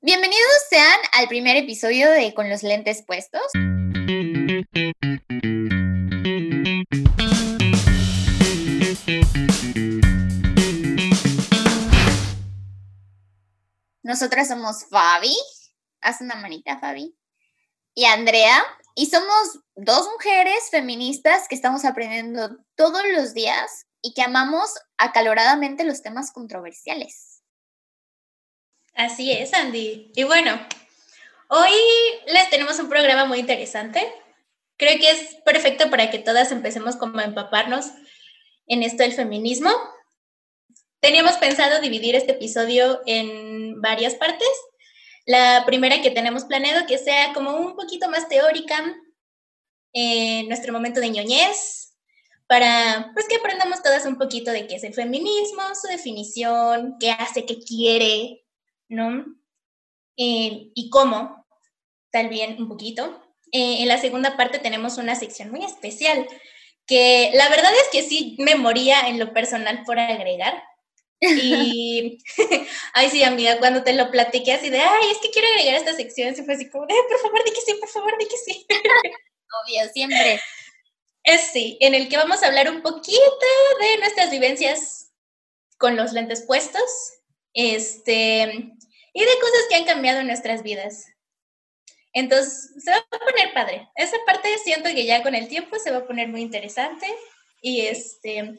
Bienvenidos sean al primer episodio de Con los lentes puestos. Nosotras somos Fabi. Haz una manita, Fabi. Y Andrea. Y somos dos mujeres feministas que estamos aprendiendo todos los días y que amamos acaloradamente los temas controversiales. Así es, Andy. Y bueno, hoy les tenemos un programa muy interesante. Creo que es perfecto para que todas empecemos como a empaparnos en esto del feminismo. Teníamos pensado dividir este episodio en varias partes. La primera que tenemos planeado que sea como un poquito más teórica, en nuestro momento de ñoñez, para pues que aprendamos todas un poquito de qué es el feminismo, su definición, qué hace, qué quiere, ¿no? Eh, y cómo, también un poquito. Eh, en la segunda parte tenemos una sección muy especial, que la verdad es que sí me moría en lo personal por agregar, y, ay, sí, amiga, cuando te lo platiqué así de, ay, es que quiero agregar esta sección, se fue así como, por favor, di que sí, por favor, di que sí. Obvio, siempre. Es sí, en el que vamos a hablar un poquito de nuestras vivencias con los lentes puestos, este, y de cosas que han cambiado en nuestras vidas. Entonces, se va a poner padre. Esa parte siento que ya con el tiempo se va a poner muy interesante. Y este,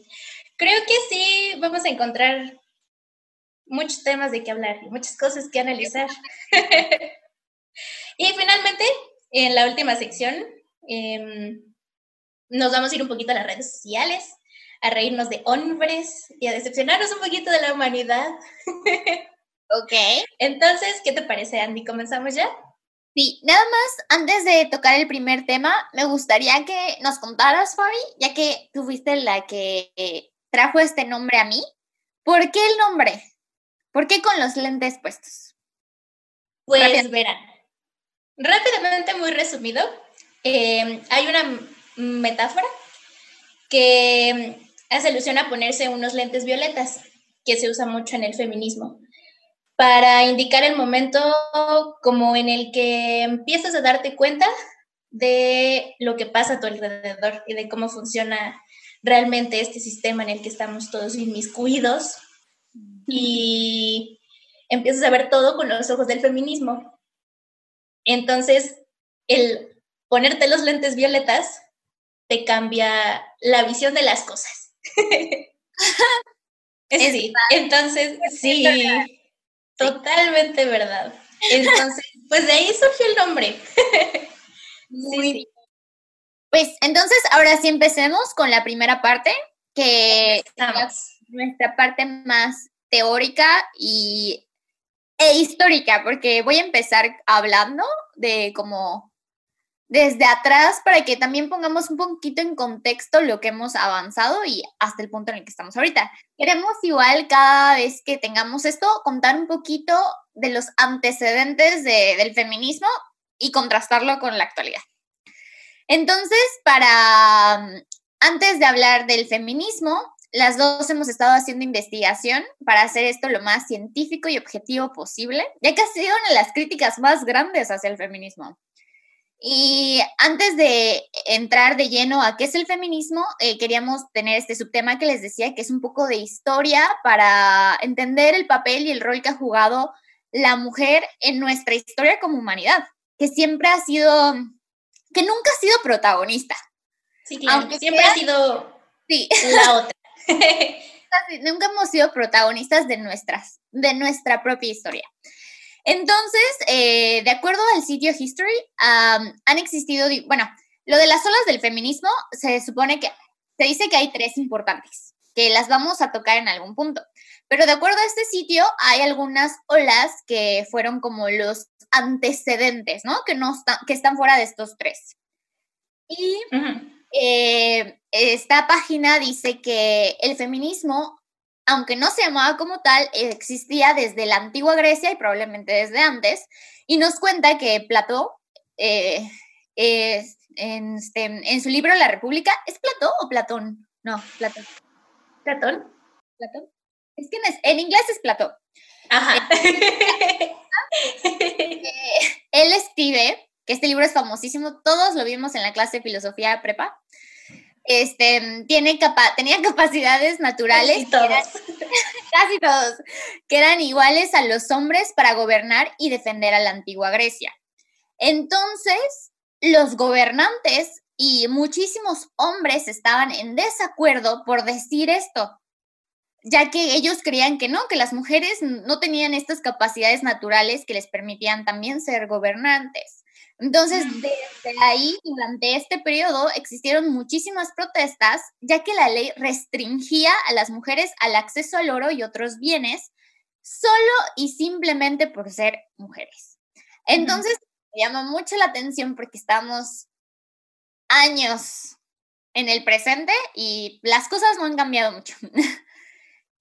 creo que sí vamos a encontrar muchos temas de qué hablar y muchas cosas que analizar. y finalmente, en la última sección, em, nos vamos a ir un poquito a las redes sociales, a reírnos de hombres y a decepcionarnos un poquito de la humanidad. ok. Entonces, ¿qué te parece, Andy? ¿Comenzamos ya? Sí, nada más, antes de tocar el primer tema, me gustaría que nos contaras, Fabi, ya que tú fuiste la que trajo este nombre a mí. ¿Por qué el nombre? ¿Por qué con los lentes puestos? Pues verán, rápidamente, muy resumido, eh, hay una metáfora que hace alusión a ponerse unos lentes violetas, que se usa mucho en el feminismo, para indicar el momento como en el que empiezas a darte cuenta de lo que pasa a tu alrededor y de cómo funciona realmente este sistema en el que estamos todos inmiscuidos y empiezas a ver todo con los ojos del feminismo. Entonces, el ponerte los lentes violetas te cambia la visión de las cosas. sí, entonces, sí, totalmente verdad. Entonces, pues de ahí surgió el nombre. sí, pues entonces, ahora sí empecemos con la primera parte, que es nuestra parte más teórica y, e histórica, porque voy a empezar hablando de como desde atrás para que también pongamos un poquito en contexto lo que hemos avanzado y hasta el punto en el que estamos ahorita. Queremos igual cada vez que tengamos esto contar un poquito de los antecedentes del feminismo y contrastarlo con la actualidad. Entonces, para antes de hablar del feminismo, las dos hemos estado haciendo investigación para hacer esto lo más científico y objetivo posible, ya que ha sido una de las críticas más grandes hacia el feminismo. Y antes de entrar de lleno a qué es el feminismo, eh, queríamos tener este subtema que les decía, que es un poco de historia para entender el papel y el rol que ha jugado la mujer en nuestra historia como humanidad, que siempre ha sido que nunca ha sido protagonista. Sí, claro, Aunque siempre ha sido sí. la otra. nunca hemos sido protagonistas de, nuestras, de nuestra propia historia. Entonces, eh, de acuerdo al sitio History, han existido, bueno, lo de las olas del feminismo se supone que se dice que hay tres importantes, que las vamos a tocar en algún punto. Pero de acuerdo a este sitio, hay algunas olas que fueron como los antecedentes, ¿no? Que, no están, que están fuera de estos tres. Y eh, esta página dice que el feminismo, aunque no se llamaba como tal, existía desde la antigua Grecia y probablemente desde antes, y nos cuenta que Platón, eh, en, este, en, su libro La República, ¿es Platón o Platón? No, Platón. ¿Platón? ¿Platón? Es que en, en inglés es Platón. Ajá. él escribe, que este libro es famosísimo, todos lo vimos en la clase de filosofía prepa, este, tiene capa tenía capacidades naturales, Casi todos. eran- casi todos, que eran iguales a los hombres para gobernar y defender a la antigua Grecia. Entonces, los gobernantes y muchísimos hombres estaban en desacuerdo por decir esto, ya que ellos creían que no, que las mujeres no tenían estas capacidades naturales que les permitían también ser gobernantes. Entonces, desde ahí, durante este periodo, existieron muchísimas protestas, ya que la ley restringía a las mujeres al acceso al oro y otros bienes solo y simplemente por ser mujeres. Entonces, me llama mucho la atención porque estamos años en el presente y las cosas no han cambiado mucho.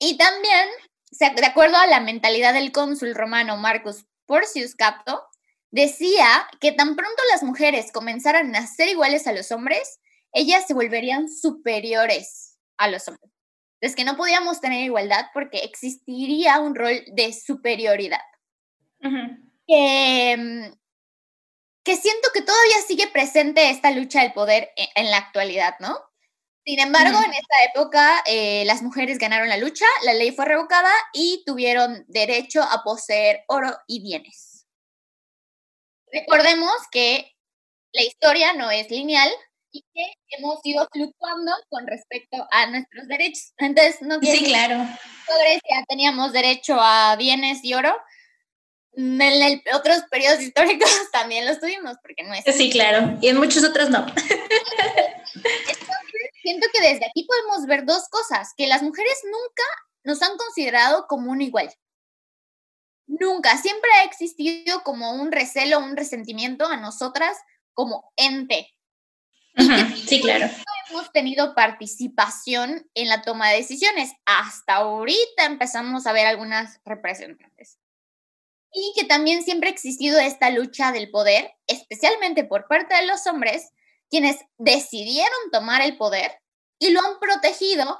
y también, de acuerdo a la mentalidad del cónsul romano Marcus Porcius Capto, decía que tan pronto las mujeres comenzaran a ser iguales a los hombres, ellas se volverían superiores a los hombres. Es que no podíamos tener igualdad porque existiría un rol de superioridad Ujú. que, que siento que todavía sigue presente esta lucha del poder e- en, la actualidad, ¿no? Sin embargo, en esta época eh, las mujeres ganaron la lucha, la ley fue revocada y tuvieron derecho a poseer oro y bienes. Recordemos que la historia no es lineal y que hemos ido fluctuando con respecto a nuestros derechos. Entonces, no quiere Sí, decir claro. en Grecia teníamos derecho a bienes y oro. En el- otros periodos históricos también los tuvimos, porque no es. Sí, claro. Y en muchos otros no. Siento que desde aquí podemos ver dos cosas, que las mujeres nunca nos han considerado como un igual. Nunca, siempre ha existido como un recelo, un resentimiento a nosotras como ente. Sí, claro. hemos tenido participación en la toma de decisiones. Hasta ahorita empezamos a ver algunas representantes. Y que también siempre ha existido esta lucha del poder, especialmente por parte de los hombres, quienes decidieron tomar el poder y lo han protegido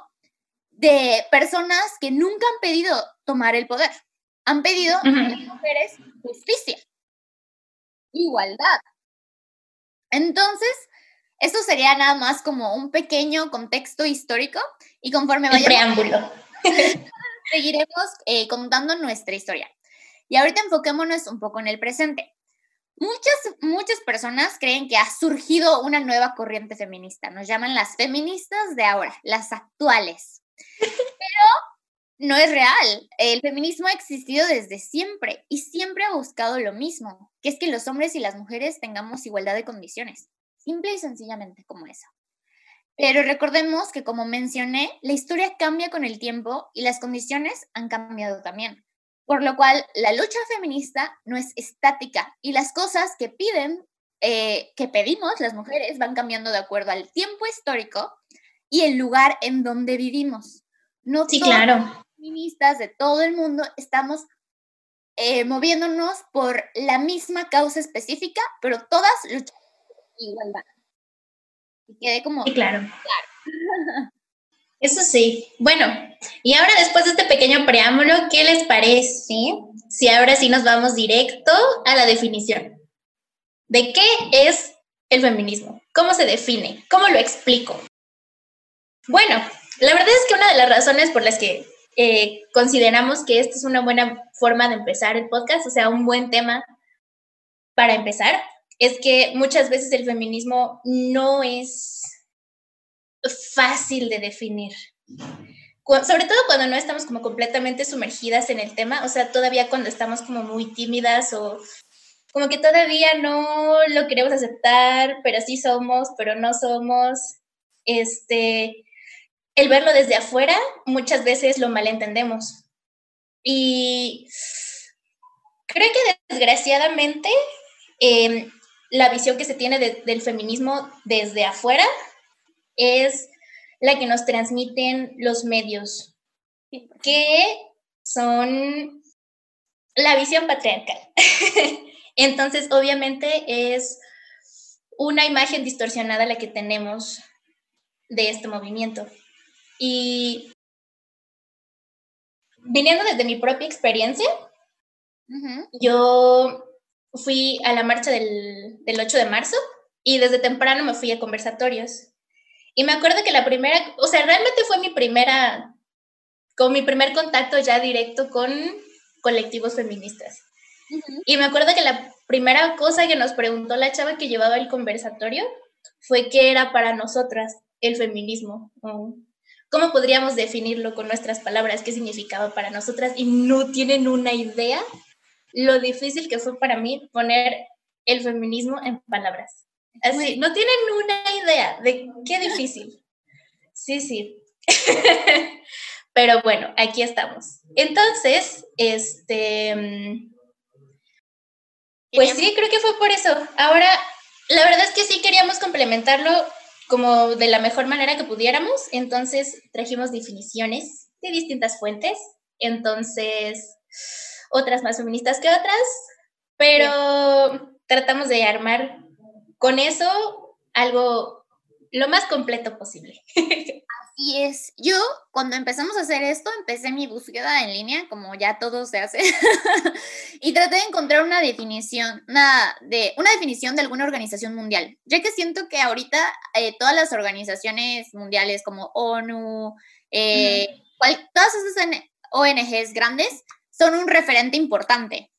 de personas que nunca han pedido tomar el poder. Han pedido a las mujeres justicia, igualdad. Entonces, esto sería nada más como un pequeño contexto histórico y conforme El vayamos preámbulo. seguiremos eh, contando nuestra historia. Y ahorita enfoquémonos un poco en el presente. Muchas, muchas personas creen que ha surgido una nueva corriente feminista. Nos llaman las feministas de ahora, las actuales. Pero no es real. El feminismo ha existido desde siempre y siempre ha buscado lo mismo, que es que los hombres y las mujeres tengamos igualdad de condiciones. Simple y sencillamente como eso. Pero recordemos que, como mencioné, la historia cambia con el tiempo y las condiciones han cambiado también. Por lo cual, la lucha feminista no es estática y las cosas que piden, eh, que pedimos las mujeres, van cambiando de acuerdo al tiempo histórico y el lugar en donde vivimos. No Sí, claro. Feministas de todo el mundo estamos eh, moviéndonos por la misma causa específica, pero todas luchando igualdad. Y quedé como... Sí, claro. Eso sí. Bueno, y ahora después de este pequeño preámbulo, ¿qué les parece si ahora sí nos vamos directo a la definición? ¿De qué es el feminismo? ¿Cómo se define? ¿Cómo lo explico? Bueno, la verdad es que una de las razones por las que eh, consideramos que esta es una buena forma de empezar el podcast, o sea, un buen tema para empezar, es que muchas veces el feminismo no es fácil de definir. Sobre todo cuando no estamos como completamente sumergidas en el tema, o sea, todavía cuando estamos como muy tímidas o como que todavía no lo queremos aceptar, pero sí somos, pero no somos. Este, el verlo desde afuera muchas veces lo malentendemos. Y creo que desgraciadamente em, la visión que se tiene de- del feminismo desde afuera es la que nos transmiten los medios, que son la visión patriarcal. Entonces, obviamente es una imagen distorsionada la que tenemos de este movimiento. Y viniendo desde mi propia experiencia, Ujú. yo fui a la marcha del, del 8 de marzo y desde temprano me fui a conversatorios. Y me acuerdo que la primera, o sea, realmente fue mi primera, con mi primer contacto ya directo con colectivos feministas. Y me acuerdo que la primera cosa que nos preguntó la chava que llevaba el conversatorio fue qué era para nosotras el feminismo. ¿Cómo podríamos definirlo con nuestras palabras? ¿Qué significaba para nosotras? Y no tienen una idea lo difícil que fue para mí poner el feminismo en palabras. Así, no tienen una idea de qué difícil. Sí, sí. Pero bueno, aquí estamos. Entonces, este, mm, pues sí, creo que fue por eso. Ahora, la verdad es que sí queríamos complementarlo como de la mejor manera que pudiéramos. Entonces, trajimos definiciones de distintas fuentes. Entonces, otras más feministas que otras, pero tratamos de armar con eso algo lo más completo posible. Así es. Yo, cuando empezamos a hacer esto, empecé mi búsqueda en línea, como ya todo se hace, y traté de encontrar una definición, una, de, una definición de alguna organización mundial, ya que siento que ahorita eh, todas las organizaciones mundiales como ONU, eh, todas esas ONGs grandes, son un referente importante.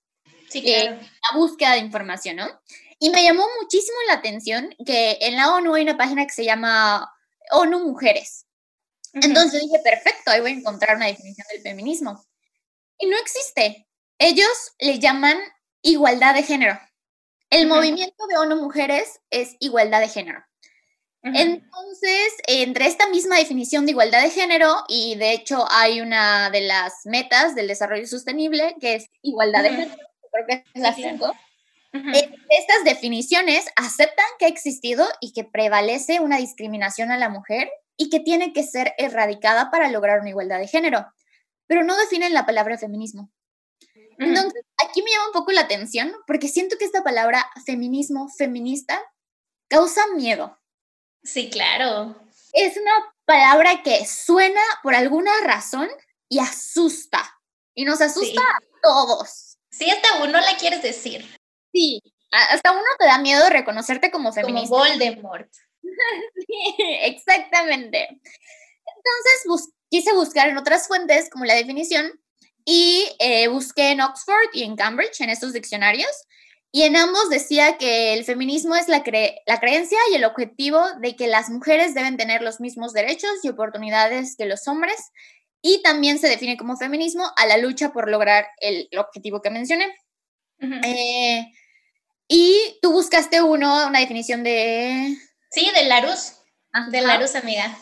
Sí, claro. la búsqueda de información, ¿no? Y me llamó muchísimo la atención que en la ONU hay una página que se llama ONU Mujeres. Entonces dije, perfecto, ahí voy a encontrar una definición del feminismo. Y no existe. Ellos le llaman igualdad de género. El movimiento de ONU Mujeres es igualdad de género. Entonces, entre esta misma definición de igualdad de género, y de hecho hay una de las metas del desarrollo sostenible, que es igualdad de género, creo que es la cinco, eh, estas definiciones aceptan que ha existido y que prevalece una discriminación a la mujer y que tiene que ser erradicada para lograr una igualdad de género, pero no definen la palabra feminismo. Entonces, aquí me llama un poco la atención porque siento que esta palabra feminismo, feminista, causa miedo. Sí, claro. Es una palabra que suena por alguna razón y asusta. Y nos asusta a todos. Sí, hasta uno la quieres decir. Sí, hasta uno te da miedo reconocerte como feminista. Como Voldemort. sí, exactamente. Entonces quise buscar en otras fuentes como la definición y eh, busqué en Oxford y en Cambridge, en estos diccionarios, y en ambos decía que el feminismo es la, la creencia y el objetivo de que las mujeres deben tener los mismos derechos y oportunidades que los hombres, y también se define como feminismo a la lucha por lograr el, objetivo que mencioné. Y tú buscaste uno, una definición de... Sí, de Larus. De Larus, amiga.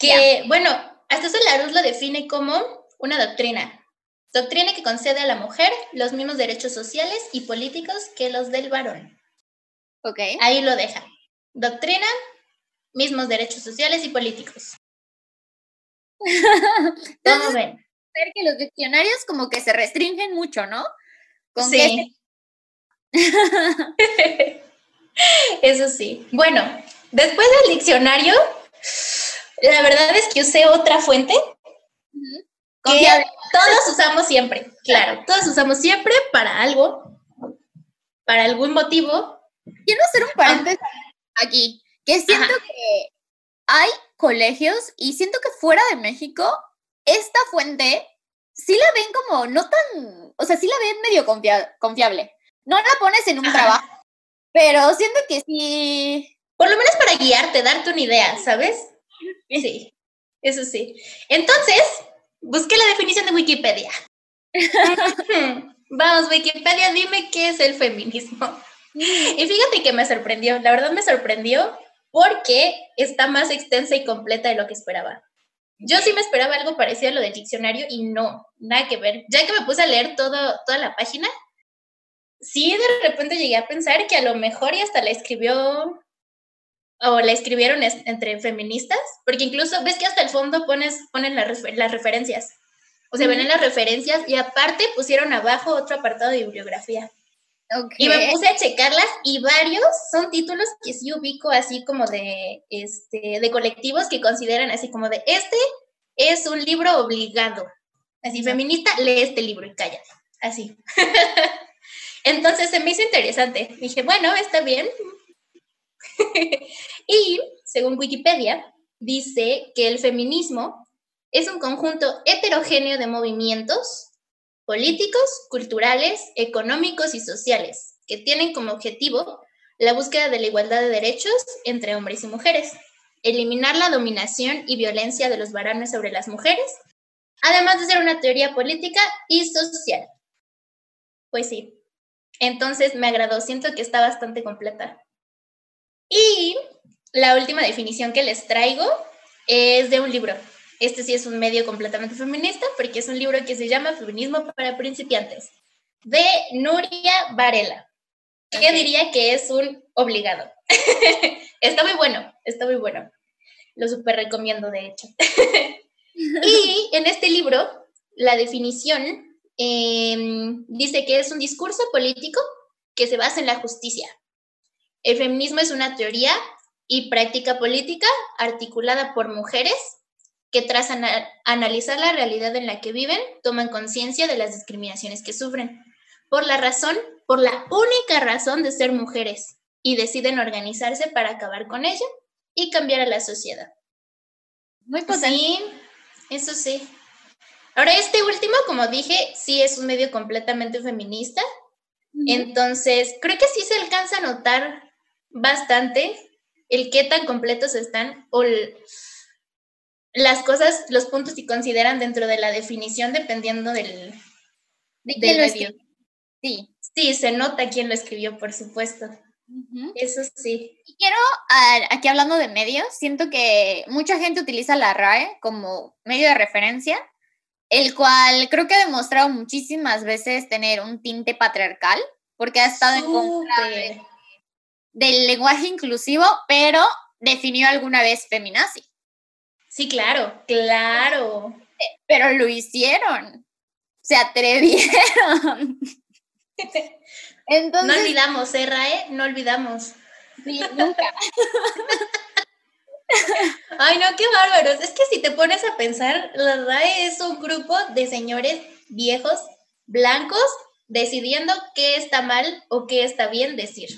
que, bueno, hasta eso Larus lo define como una doctrina. Doctrina que concede a la mujer los mismos derechos sociales y políticos que los del varón. Ok. Ahí lo deja. Doctrina, mismos derechos sociales y políticos. ¿Cómo ven? Ver que los diccionarios como que se restringen mucho, ¿no? sí. Eso sí. Bueno, después del diccionario, la verdad es que usé otra fuente que todos usamos siempre, claro, todos usamos siempre para algo, para algún motivo. Quiero hacer un paréntesis aquí, que siento que hay colegios y siento que fuera de México, esta fuente sí la ven como no tan, o sea, sí la ven medio confiable. No la pones en un trabajo, pero siento que sí. Por lo menos para guiarte, darte una idea, ¿sabes? Sí, eso sí. Entonces, busqué la definición de Wikipedia. Vamos, Wikipedia, dime qué es el feminismo. Y fíjate que me sorprendió, la verdad me sorprendió porque está más extensa y completa de lo que esperaba. Yo sí me esperaba algo parecido a lo del diccionario y no, nada que ver. Ya que me puse a leer todo, toda la página, sí de repente llegué a pensar que a lo mejor y hasta la escribió o la escribieron entre feministas, porque incluso ves que hasta el fondo pones, ponen las, las referencias. O sea, ven en las referencias y aparte pusieron abajo otro apartado de bibliografía. Y me puse a checarlas y varios son títulos que sí ubico así como de, este, de colectivos que consideran así como de, este es un libro obligado. Así, feminista, lee este libro y cállate. Así. Entonces se me hizo interesante. Dije, bueno, está bien. y según Wikipedia, dice que el feminismo es un conjunto heterogéneo de movimientos políticos, culturales, económicos y sociales que tienen como objetivo la búsqueda de la igualdad de derechos entre hombres y mujeres, eliminar la dominación y violencia de los varones sobre las mujeres, además de ser una teoría política y social. Pues sí, entonces me agradó, siento que está bastante completa. Y la última definición que les traigo es de un libro. Este sí es un medio completamente feminista porque es un libro que se llama Feminismo para principiantes, de Nuria Varela, que diría que es un obligado. está muy bueno, está muy bueno. Lo súper recomiendo, de hecho. y en este libro, la definición Em, dice que es un discurso político que se basa en la justicia. El feminismo es una teoría y práctica política articulada por mujeres que tras analizar la realidad en la que viven, toman conciencia de las discriminaciones que sufren, por la razón, por la única razón de ser mujeres, y deciden organizarse para acabar con ella y cambiar a la sociedad. Muy potente. Sí, eso sí. Ahora, este último, como dije, sí es un medio completamente feminista. Entonces, creo que sí se alcanza a notar bastante el qué tan completos están o las cosas, los puntos que consideran dentro de la definición dependiendo del, ¿De del medio. Sí. Sí, se nota quién lo escribió, por supuesto. Eso sí. Y quiero, aquí hablando de medios, siento que mucha gente utiliza la RAE como medio de referencia, el cual creo que ha demostrado muchísimas veces tener un tinte patriarcal, porque ha estado en contra del lenguaje inclusivo, pero definió alguna vez feminazi. Sí, claro, claro. Pero lo hicieron, se atrevieron. Entonces, no olvidamos, ¿eh, Rae? No olvidamos. Sí, nunca. Ay, no, qué bárbaros. Es que si te pones a pensar, la RAE es un grupo de señores viejos, blancos, decidiendo qué está mal o qué está bien decir.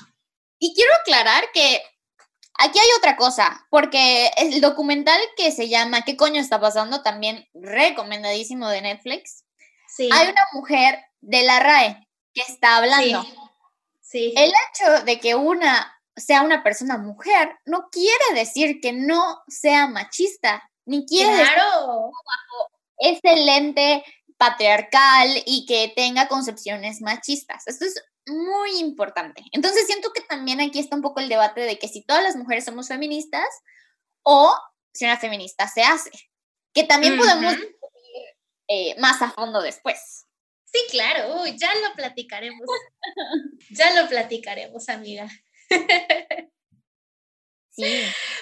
Y quiero aclarar que aquí hay otra cosa, porque el documental que se llama ¿Qué coño está pasando? También recomendadísimo de Netflix. Sí. Hay una mujer de la RAE que está hablando. Sí. sí. El hecho de que una sea una persona mujer, no quiere decir que no sea machista, ni quiere claro. decir excelente patriarcal y que tenga concepciones machistas. Esto es muy importante. Entonces siento que también aquí está un poco el debate de que si todas las mujeres somos feministas o si una feminista se hace, que también podemos ir eh, más a fondo después. Sí, claro, ya lo platicaremos. ya lo platicaremos, amiga. Sí.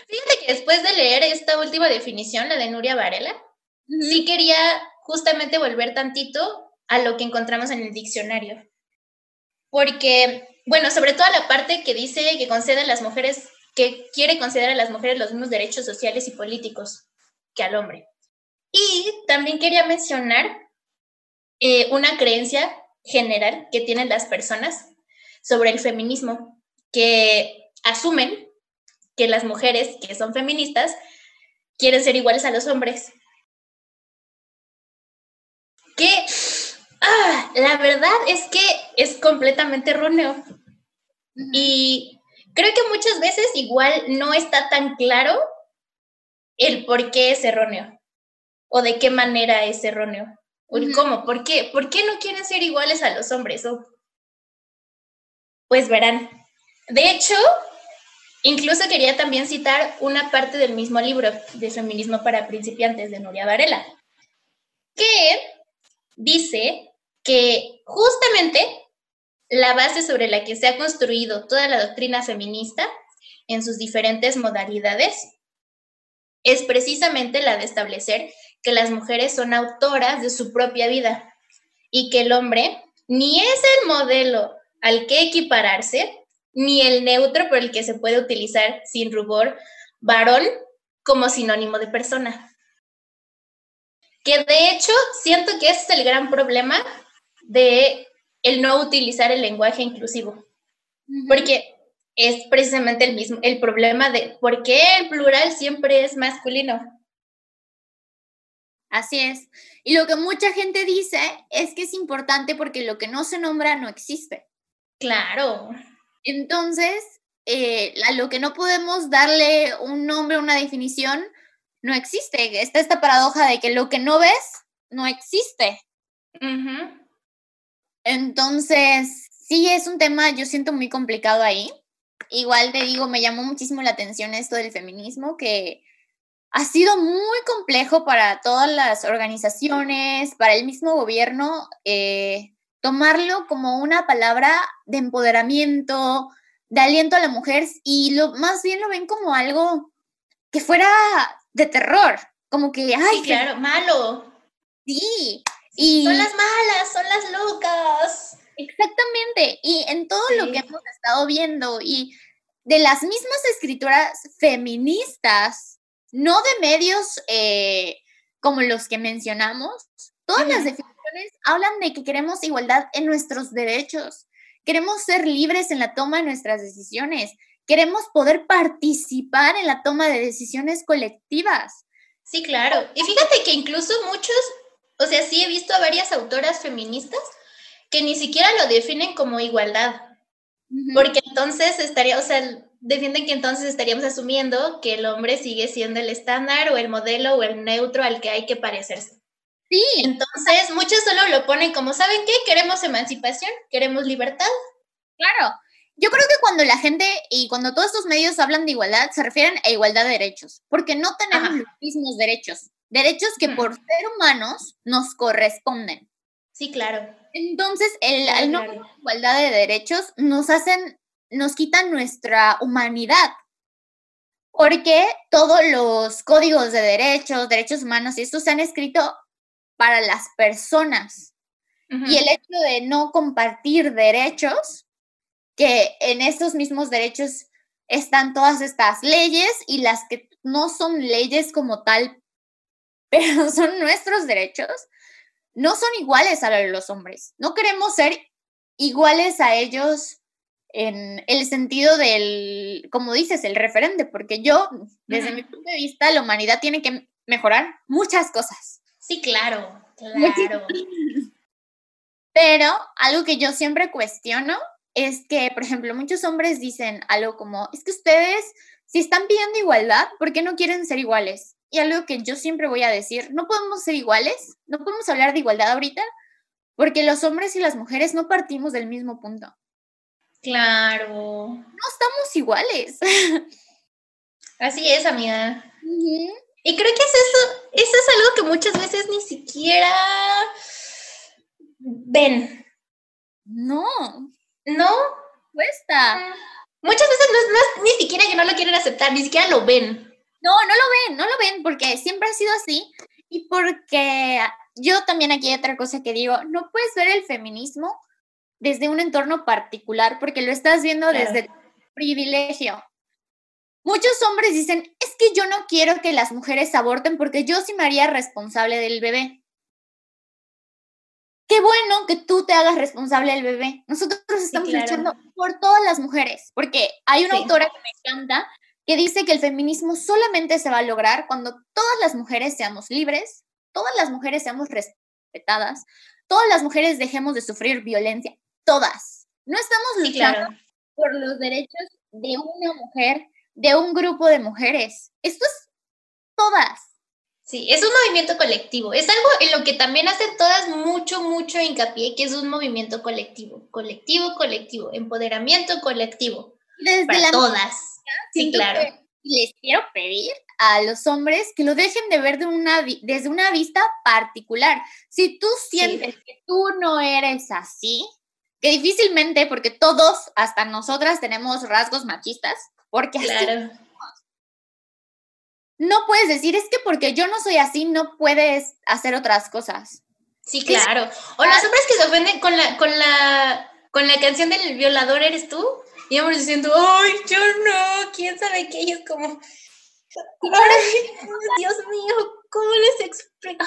Fíjate que después de leer esta última definición, la de Nuria Varela, sí quería justamente volver tantito a lo que encontramos en el diccionario. Porque, bueno, sobre todo la parte que dice que concede a las mujeres, que quiere conceder a las mujeres los mismos derechos sociales y políticos que al hombre. Y también quería mencionar eh, una creencia general que tienen las personas sobre el feminismo, que asumen que las mujeres que son feministas quieren ser iguales a los hombres. Que ah, la verdad es que es completamente erróneo. Y creo que muchas veces igual no está tan claro el por qué es erróneo o de qué manera es erróneo. O cómo, ¿por qué? ¿Por qué no quieren ser iguales a los hombres? pues verán, de hecho, incluso quería también citar una parte del mismo libro de Feminismo para principiantes de Nuria Varela, que dice que justamente la base sobre la que se ha construido toda la doctrina feminista en sus diferentes modalidades es precisamente la de establecer que las mujeres son autoras de su propia vida y que el hombre ni es el modelo al que equipararse, ni el neutro por el que se puede utilizar sin rubor varón como sinónimo de persona. Que de hecho siento que ese es el gran problema de el no utilizar el lenguaje inclusivo. Porque es precisamente el mismo, el problema de por qué el plural siempre es masculino. Así es. Y lo que mucha gente dice es que es importante porque lo que no se nombra no existe. Claro. Entonces, eh, a lo que no podemos darle un nombre, una definición, no existe. Está esta paradoja de que lo que no ves no existe. Entonces, sí es un tema, yo siento muy complicado ahí. Igual te digo, me llamó muchísimo la atención esto del feminismo, que ha sido muy complejo para todas las organizaciones, para el mismo gobierno, eh, tomarlo como una palabra de empoderamiento, de aliento a la mujer, y lo más bien lo ven como algo que fuera de terror, como que, ay, claro, malo. Sí. Y... Son las malas, son las locas. Exactamente. Y en todo lo que hemos estado viendo y de las mismas escrituras feministas, no de medios eh, como los que mencionamos, todas las hablan de que queremos igualdad en nuestros derechos, queremos ser libres en la toma de nuestras decisiones, queremos poder participar en la toma de decisiones colectivas. Sí, claro. Y fíjate que incluso muchos o sea, sí he visto a varias autoras feministas que ni siquiera lo definen como igualdad. Porque entonces estaría, o sea, defienden que entonces estaríamos asumiendo que el hombre sigue siendo el estándar o el modelo o el neutro al que hay que parecerse. Sí. Entonces, muchos solo lo ponen como, ¿saben qué? Queremos emancipación, queremos libertad. Claro. Yo creo que cuando la gente y cuando todos estos medios hablan de igualdad, se refieren a igualdad de derechos, porque no tenemos los mismos derechos derechos que por ser humanos nos corresponden. Sí, claro. Entonces, el, al no igualdad de derechos nos hacen, nos quitan nuestra humanidad. Porque todos los códigos de derechos, derechos humanos, y esto se han escrito para las personas. Y el hecho de no compartir derechos, que en estos mismos derechos están todas estas leyes y las que no son leyes como tal pero son nuestros derechos, no son iguales a los hombres. No queremos ser iguales a ellos en el sentido del, como dices, el referente, porque yo, desde mi punto de vista, la humanidad tiene que mejorar muchas cosas. Sí, claro, claro. Pero algo que yo siempre cuestiono es que, por ejemplo, muchos hombres dicen algo como, es que ustedes, si están pidiendo igualdad, ¿por qué no quieren ser iguales? y algo que yo siempre voy a decir, no podemos ser iguales, no podemos hablar de igualdad ahorita, porque los hombres y las mujeres no partimos del mismo punto. Claro. No estamos iguales. Así es, amiga. Y creo que es eso, eso es algo que muchas veces ni siquiera ven. No. ¿No? Cuesta. Muchas veces no es ni siquiera que no lo quieren aceptar, ni siquiera lo ven. No, no lo ven, no lo ven porque siempre ha sido así y porque yo también aquí hay otra cosa que digo, no puedes ver el feminismo desde un entorno particular porque lo estás viendo desde el privilegio. Muchos hombres dicen, es que yo no quiero que las mujeres aborten porque yo sí me haría responsable del bebé. Qué bueno que tú te hagas responsable del bebé. Nosotros estamos luchando por todas las mujeres, porque hay una autora que me encanta, que dice que el feminismo solamente se va a lograr cuando todas las mujeres seamos libres, todas las mujeres seamos respetadas, todas las mujeres dejemos de sufrir violencia, todas. No estamos luchando por los derechos de una mujer, de un grupo de mujeres. Esto es todas. Sí, es un movimiento colectivo. Es algo en lo que también hacen todas mucho, mucho hincapié, que es un movimiento colectivo. Colectivo, colectivo. Empoderamiento colectivo. Desde para todas Sí, claro. les quiero pedir a los hombres que lo dejen de ver de una, desde una vista particular. Si tú sientes que tú no eres así, que difícilmente, porque todos, hasta nosotras, tenemos rasgos machistas, porque claro. no puedes decir, es que porque yo no soy así, no puedes hacer otras cosas. Sí, claro. O los hombres que se ofenden con la, con la, con la canción del violador, ¿eres tú? Y vamos diciendo, ¡ay, yo no! ¿Quién sabe qué? ellos como, ¡ay, Dios mío! ¿Cómo les explico?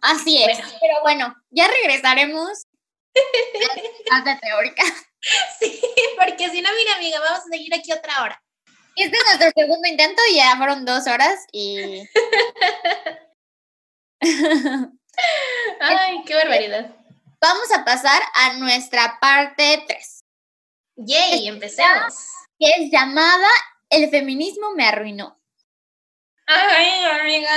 Así es. Pero bueno, ya regresaremos Alta teórica. Sí, porque si no, mira, amiga, vamos a seguir aquí otra hora. Este es nuestro segundo intento y ya fueron dos horas y. Ay, qué barbaridad. Vamos a pasar a nuestra parte 3. Yay, empecemos. Que es llamada El feminismo me arruinó. Ay, amiga,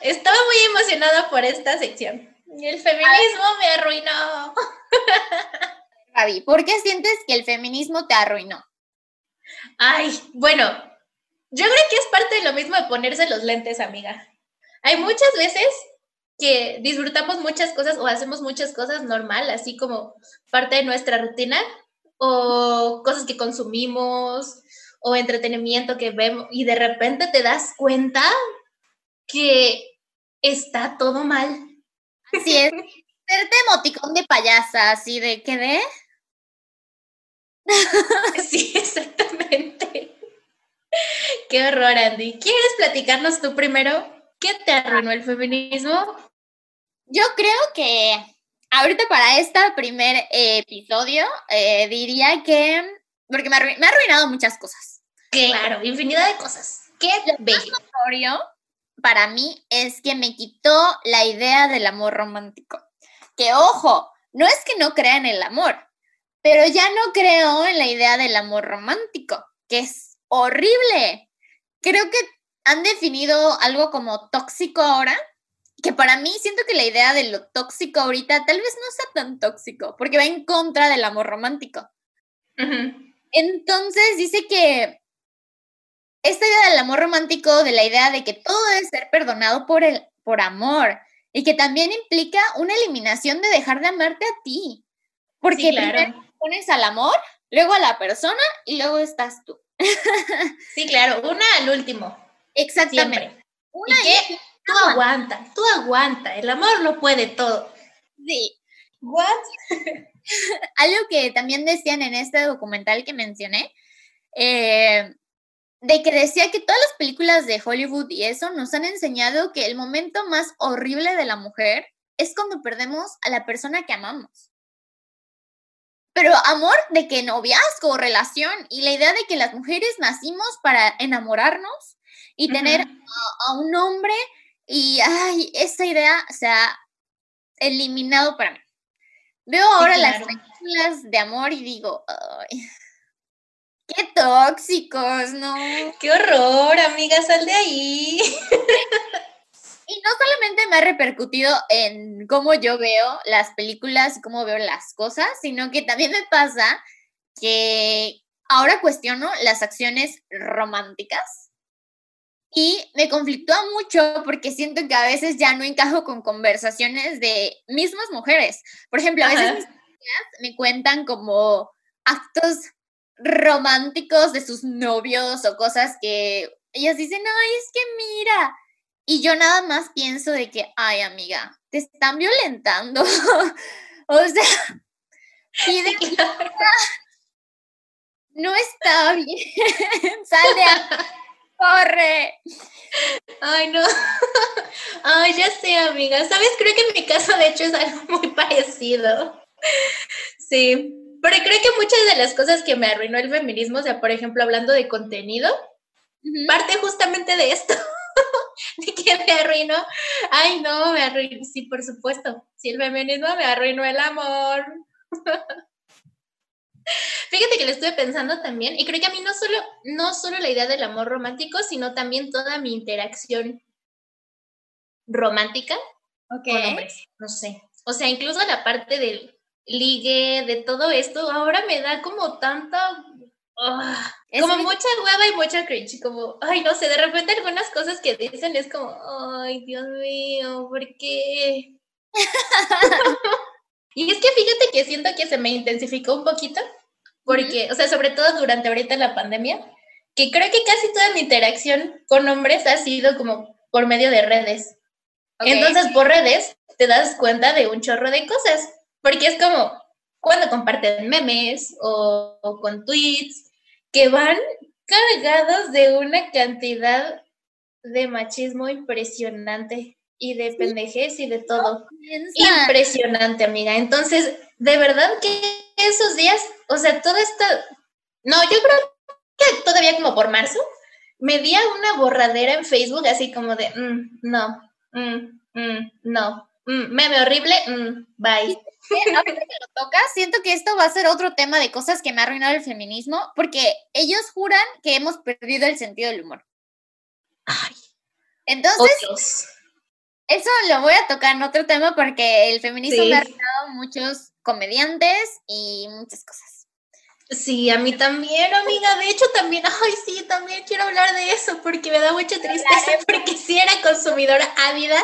estaba muy emocionada por esta sección. El feminismo me arruinó. Gaby, ¿por qué sientes que el feminismo te arruinó? Ay, bueno, yo creo que es parte de lo mismo de ponerse los lentes, amiga. Hay muchas veces que disfrutamos muchas cosas o hacemos muchas cosas normal, así como parte de nuestra rutina, o cosas que consumimos, o entretenimiento que vemos, y de repente te das cuenta que está todo mal. Así es. Serte emoticón de payasa, así de que de. Sí, exactamente. Qué horror, Andy. ¿Quieres platicarnos tú primero? ¿Qué te arruinó el feminismo? Yo creo que ahorita para este primer episodio eh, diría que, porque me, ha arruinado muchas cosas. Claro, infinidad de cosas. Qué bello. para mí es que me quitó la idea del amor romántico. Que ojo, no es que no crea en el amor, pero ya no creo en la idea del amor romántico, que es horrible. Creo que han definido algo como tóxico ahora, que para mí siento que la idea de lo tóxico ahorita tal vez no sea tan tóxico, porque va en contra del amor romántico. Entonces dice que esta idea del amor romántico, de la idea de que todo debe ser perdonado por, el, por amor, y que también implica una eliminación de dejar de amarte a ti. Porque primero pones al amor, luego a la persona y luego estás tú. sí, claro, una al último. Exactamente. Una ¿Y Tú aguanta, tú aguanta, el amor lo puede todo. Sí. What? Algo que también decían en este documental que mencioné, eh, de que decía que todas las películas de Hollywood y eso nos han enseñado que el momento más horrible de la mujer es cuando perdemos a la persona que amamos. Pero amor de que noviazgo, relación y la idea de que las mujeres nacimos para enamorarnos y tener a, un hombre y, ay, esa idea se ha eliminado para mí. Veo ahora las películas de amor y digo, ay, qué tóxicos, ¿no? Qué horror, amiga, sal de ahí. Y no solamente me ha repercutido en cómo yo veo las películas y cómo veo las cosas, sino que también me pasa que ahora cuestiono las acciones románticas y me conflictúa mucho porque siento que a veces ya no encajo con conversaciones de mismas mujeres. Por ejemplo, a veces mis amigas me cuentan como actos románticos de sus novios o cosas que ellas dicen, ay, es que mira. Y yo nada más pienso de que, ay, amiga, te están violentando. o sea, pide que no está bien. Sal de corre. Ay, no. Ay, ya sé, amiga. Sabes, creo que en mi caso, de hecho, es algo muy parecido. Sí. Pero creo que muchas de las cosas que me arruinó el feminismo, o sea, por ejemplo, hablando de contenido, parte justamente de esto. de que me arruinó. Ay, no, me arruinó. Sí, por supuesto. Sí, el feminismo me arruinó el amor. Fíjate que le estuve pensando también, y creo que a mí no solo, no solo la idea del amor romántico, sino también toda mi interacción romántica con hombres, no sé. O sea, incluso la parte del ligue, de todo esto, ahora me da como tanta ah, como mucha hueva y mucha cringe, como, ay, no sé, de repente algunas cosas que dicen es como, ay, Dios mío, ¿por qué? Y es que fíjate que siento que se me intensificó un poquito, porque, o sea, sobre todo durante ahorita la pandemia, que creo que casi toda mi interacción con hombres ha sido como por medio de redes. Entonces, por redes te das cuenta de un chorro de cosas, porque es como cuando comparten memes o, o con tweets que van cargados de una cantidad de machismo impresionante y de pendejez y de todo. Impresionante, amiga. Entonces, de verdad que esos días, o sea, todo esto, no, yo creo que todavía como por marzo, me di una borradera en Facebook así como de, mm, no, mm, mm, no, meme horrible, bye. Ahorita que lo tocas, siento que esto va a ser otro tema de cosas que me ha arruinado el feminismo, porque ellos juran que hemos perdido el sentido del humor. Ay. Entonces, eso lo voy a tocar en otro tema porque el feminismo me ha arruinado muchos comediantes y muchas cosas. Sí, a mí también, amiga. De hecho, también, ay, sí, también quiero hablar de eso porque me da mucha tristeza porque sí era consumidora ávida,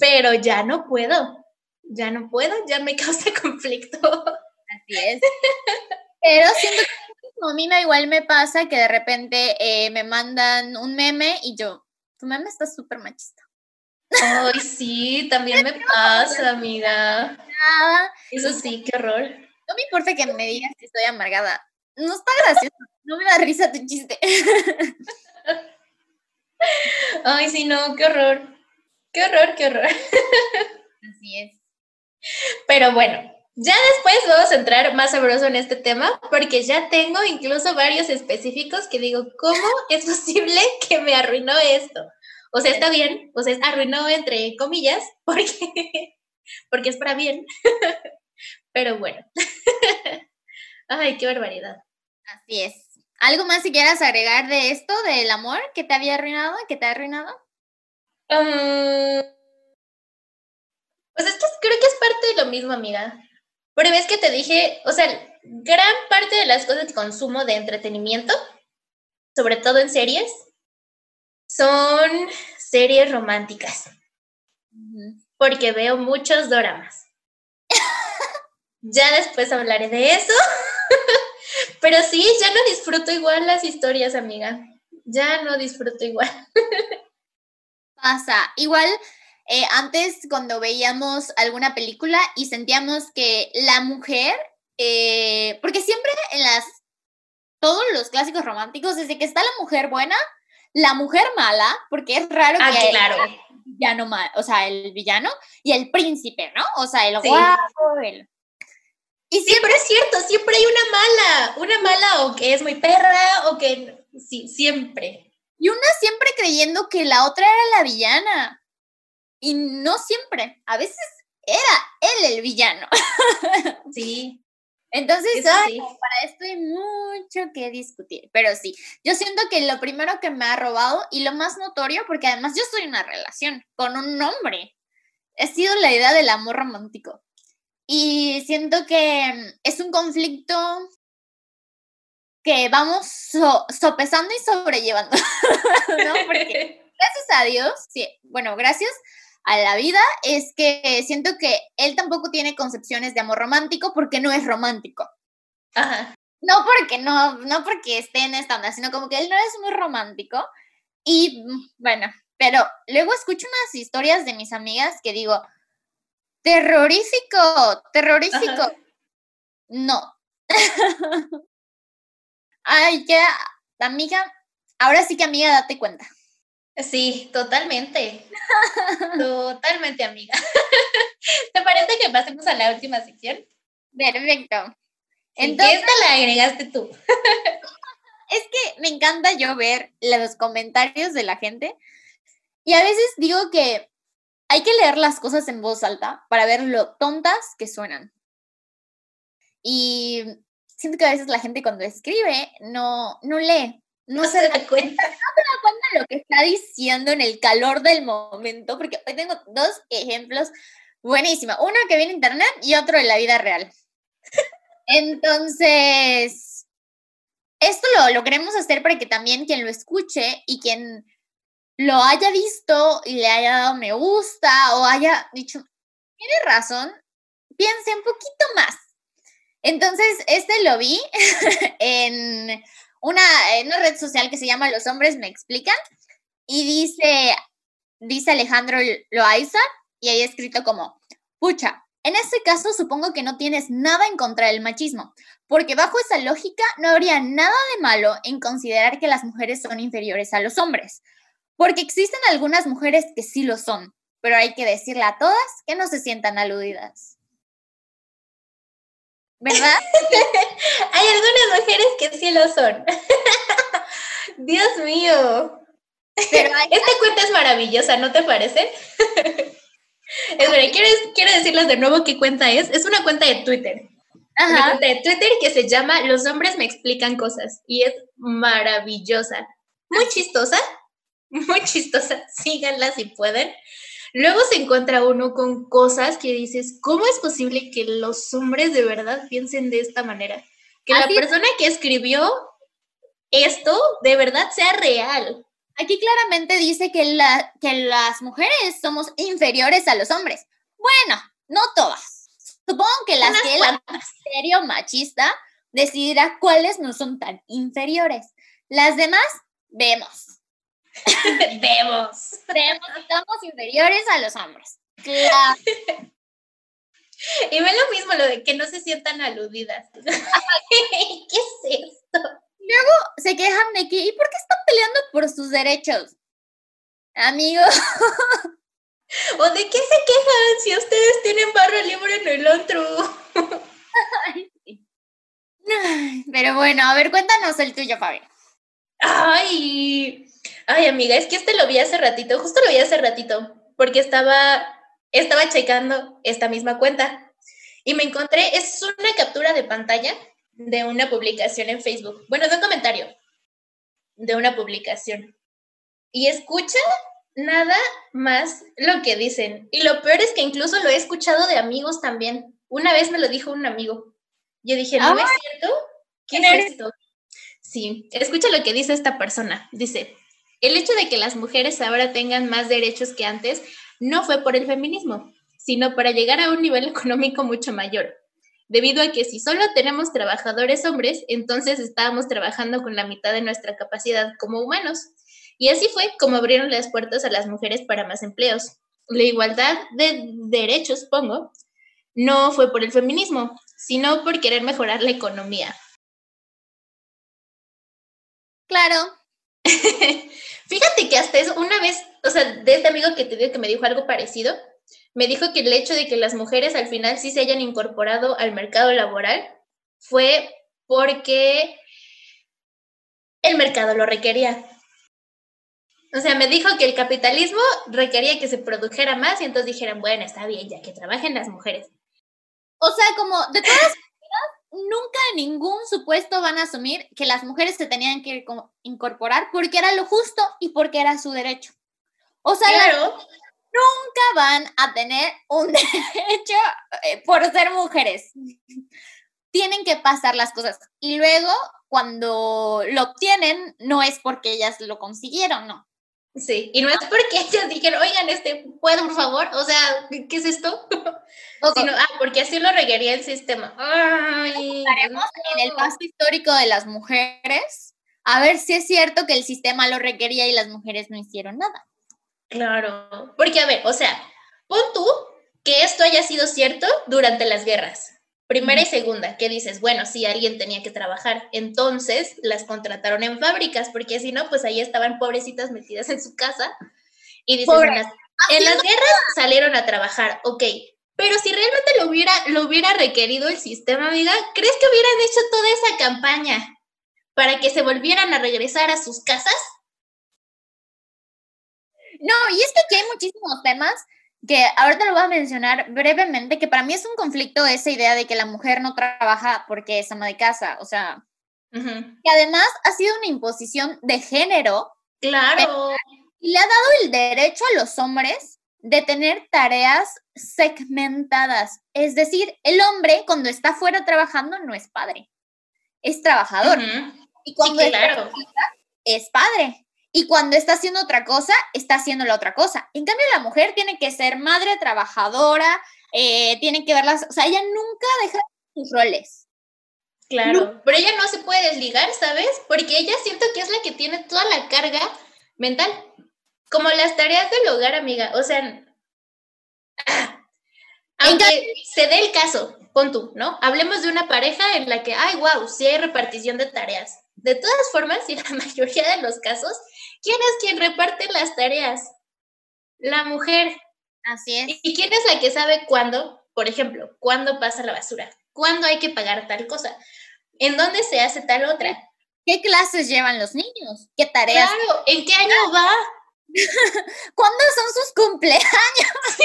pero ya no puedo. Ya no puedo, ya me causa conflicto. Así es. Pero siento que a mí me igual me pasa que de repente eh, me mandan un meme y yo, tu meme está súper machista. Ay, sí, también me pasa, amiga. Eso sí, qué horror. No me importa que me digas que estoy amargada. No está gracioso, no me da risa tu chiste. Ay, sí, no, qué horror. Qué horror, qué horror. Así es. Pero bueno, ya después vamos a entrar más sabroso en este tema, porque ya tengo incluso varios específicos que digo, ¿cómo es posible que me arruinó esto? O sea, está bien, o sea, arruinó entre comillas, porque, porque es para bien. Pero bueno. Ay, qué barbaridad. Así es. ¿Algo más si quieras agregar de esto, del amor que te había arruinado, que te ha arruinado? Um, pues es que creo que es parte de lo mismo, amiga. Pero ves que te dije, o sea, gran parte de las cosas que consumo de entretenimiento, sobre todo en series, son series románticas. Porque veo muchos doramas. ya después hablaré de eso. Pero sí, ya no disfruto igual las historias, amiga. Ya no disfruto igual. Pasa. Igual, eh, antes cuando veíamos alguna película y sentíamos que la mujer, eh, porque siempre en las, todos los clásicos románticos, desde que está la mujer buena, la mujer mala, porque es raro ah, que claro. el villano mal, o sea, el villano y el príncipe, ¿no? O sea, el guapo, el... Y siempre es cierto, siempre hay una mala, una mala o que es muy perra o que sí, siempre. Y una siempre creyendo que la otra era la villana. Y no siempre, a veces era él el villano. Sí. Entonces, para esto hay mucho que discutir, pero sí, yo siento que lo primero que me ha robado y lo más notorio, porque además yo estoy en una relación con un hombre, ha sido la idea del amor romántico. Y siento que es un conflicto que vamos sopesando y sobrellevando, ¿no? Porque gracias a Dios, sí, bueno, gracias a la vida es que siento que él tampoco tiene concepciones de amor romántico porque no es romántico. Ajá. No porque no, no porque esté en esta onda, sino como que él no es muy romántico. Y bueno, pero luego escucho unas historias de mis amigas que digo, terrorífico, terrorífico. No. Ay, ya, amiga, ahora sí que amiga, date cuenta. Sí, totalmente. totalmente, amiga. ¿Te parece que pasemos a la última sección? Perfecto. Entonces, ¿Qué la agregaste tú? es que me encanta yo ver los comentarios de la gente y a veces digo que hay que leer las cosas en voz alta para ver lo tontas que suenan. Y siento que a veces la gente cuando escribe no, no lee, no, se, da cuenta. No se da cuenta de lo que está diciendo en el calor del momento, porque hoy tengo dos ejemplos buenísimos. Uno que viene en internet y otro en la vida real. Entonces, esto lo, lo queremos hacer para que también quien lo escuche y quien lo haya visto y le haya dado me gusta o haya dicho, tiene razón, piense un poquito más. Entonces, este lo vi en una, una red social que se llama Los hombres me explican y dice, dice Alejandro Loaiza y ahí escrito como, pucha, en este caso supongo que no tienes nada en contra del machismo, porque bajo esa lógica no habría nada de malo en considerar que las mujeres son inferiores a los hombres, porque existen algunas mujeres que sí lo son, pero hay que decirle a todas que no se sientan aludidas. ¿Verdad? hay algunas mujeres que sí lo son. Dios mío. Esta cuenta es maravillosa, ¿no te parece? es verdad, quiero, quiero decirles de nuevo qué cuenta es. Es una cuenta de Twitter. Una cuenta de Twitter que se llama Los hombres me explican cosas y es maravillosa. Muy chistosa, muy chistosa. Síganla si pueden. Luego se encuentra uno con cosas que dices, ¿cómo es posible que los hombres de verdad piensen de esta manera? Que la persona que escribió esto de verdad sea real. Aquí claramente dice que, la, que las mujeres somos inferiores a los hombres. Bueno, no todas. Supongo que las que la serio machista decidirá cuáles no son tan inferiores. Las demás, vemos. vemos. Estamos inferiores a los hombres. Claro. Y ve lo mismo, lo de que no se sientan aludidas. ¿Qué es esto? Luego se quejan de que, ¿y por qué están peleando por sus derechos? Amigo. ¿O de qué se quejan si ustedes tienen barra libre en el otro? Pero bueno, a ver, cuéntanos el tuyo, Fabi. Ay, ay, amiga, es que este lo vi hace ratito, justo lo vi hace ratito, porque estaba, estaba checando esta misma cuenta y me encontré, es una captura de pantalla de una publicación en Facebook, bueno, de un comentario de una publicación. Y escucha nada más lo que dicen. Y lo peor es que incluso lo he escuchado de amigos también. Una vez me lo dijo un amigo. Yo dije, ¿no es cierto? ¿Qué es esto? Sí, escucha lo que dice esta persona. Dice, el hecho de que las mujeres ahora tengan más derechos que antes no fue por el feminismo, sino para llegar a un nivel económico mucho mayor debido a que si solo tenemos trabajadores hombres, entonces estábamos trabajando con la mitad de nuestra capacidad como humanos. Y así fue como abrieron las puertas a las mujeres para más empleos. La igualdad de derechos, pongo, no fue por el feminismo, sino por querer mejorar la economía. Claro. Fíjate que hasta eso, una vez, o sea, de este amigo que te digo que me dijo algo parecido, me dijo que el hecho de que las mujeres al final sí se hayan incorporado al mercado laboral fue porque el mercado lo requería. O sea, me dijo que el capitalismo requería que se produjera más y entonces dijeran, bueno, está bien, ya que trabajen las mujeres. O sea, como de todas nunca en ningún supuesto van a asumir que las mujeres se tenían que incorporar porque era lo justo y porque era su derecho. O sea, claro nunca van a tener un derecho eh, por ser mujeres. Tienen que pasar las cosas. Y luego, cuando lo obtienen, no es porque ellas lo consiguieron, no. Sí, y no es porque ellas dijeron, oigan, este, ¿puedo, por favor? O sea, ¿qué es esto? Sino, ah, porque así lo requería el sistema. Ay, en el paso histórico de las mujeres, a ver si es cierto que el sistema lo requería y las mujeres no hicieron nada. Claro, porque a ver, o sea, pon tú que esto haya sido cierto durante las guerras, primera y segunda, que dices, bueno, sí, alguien tenía que trabajar, entonces las contrataron en fábricas, porque si no, pues ahí estaban pobrecitas metidas en su casa y dices, en las, en las guerras salieron a trabajar, ok, pero si realmente lo hubiera, lo hubiera requerido el sistema, amiga, ¿crees que hubieran hecho toda esa campaña para que se volvieran a regresar a sus casas? No, y es que aquí hay muchísimos temas que ahorita lo voy a mencionar brevemente, que para mí es un conflicto esa idea de que la mujer no trabaja porque es ama de casa, o sea, que además ha sido una imposición de género. Claro. Y le ha dado el derecho a los hombres de tener tareas segmentadas. Es decir, el hombre cuando está fuera trabajando no es padre, es trabajador. Y cuando claro. es padre. Y cuando está haciendo otra cosa, está haciendo la otra cosa. En cambio, la mujer tiene que ser madre trabajadora, eh, tiene que verlas, o sea, ella nunca deja sus roles. Claro, pero ella no se puede desligar, ¿sabes? Porque ella siento que es la que tiene toda la carga mental. Como las tareas del hogar, amiga. O sea, aunque se dé el caso, pon tú, ¿no? Hablemos de una pareja en la que, ay, wow, sí hay repartición de tareas. De todas formas, y la mayoría de los casos, ¿quién es quien reparte las tareas? La mujer. Así es. ¿Y quién es la que sabe cuándo? Por ejemplo, cuándo pasa la basura, cuándo hay que pagar tal cosa, en dónde se hace tal otra. ¿Qué clases llevan los niños? ¿Qué tareas? Claro, ¿en qué año va? ¿Cuándo son sus cumpleaños?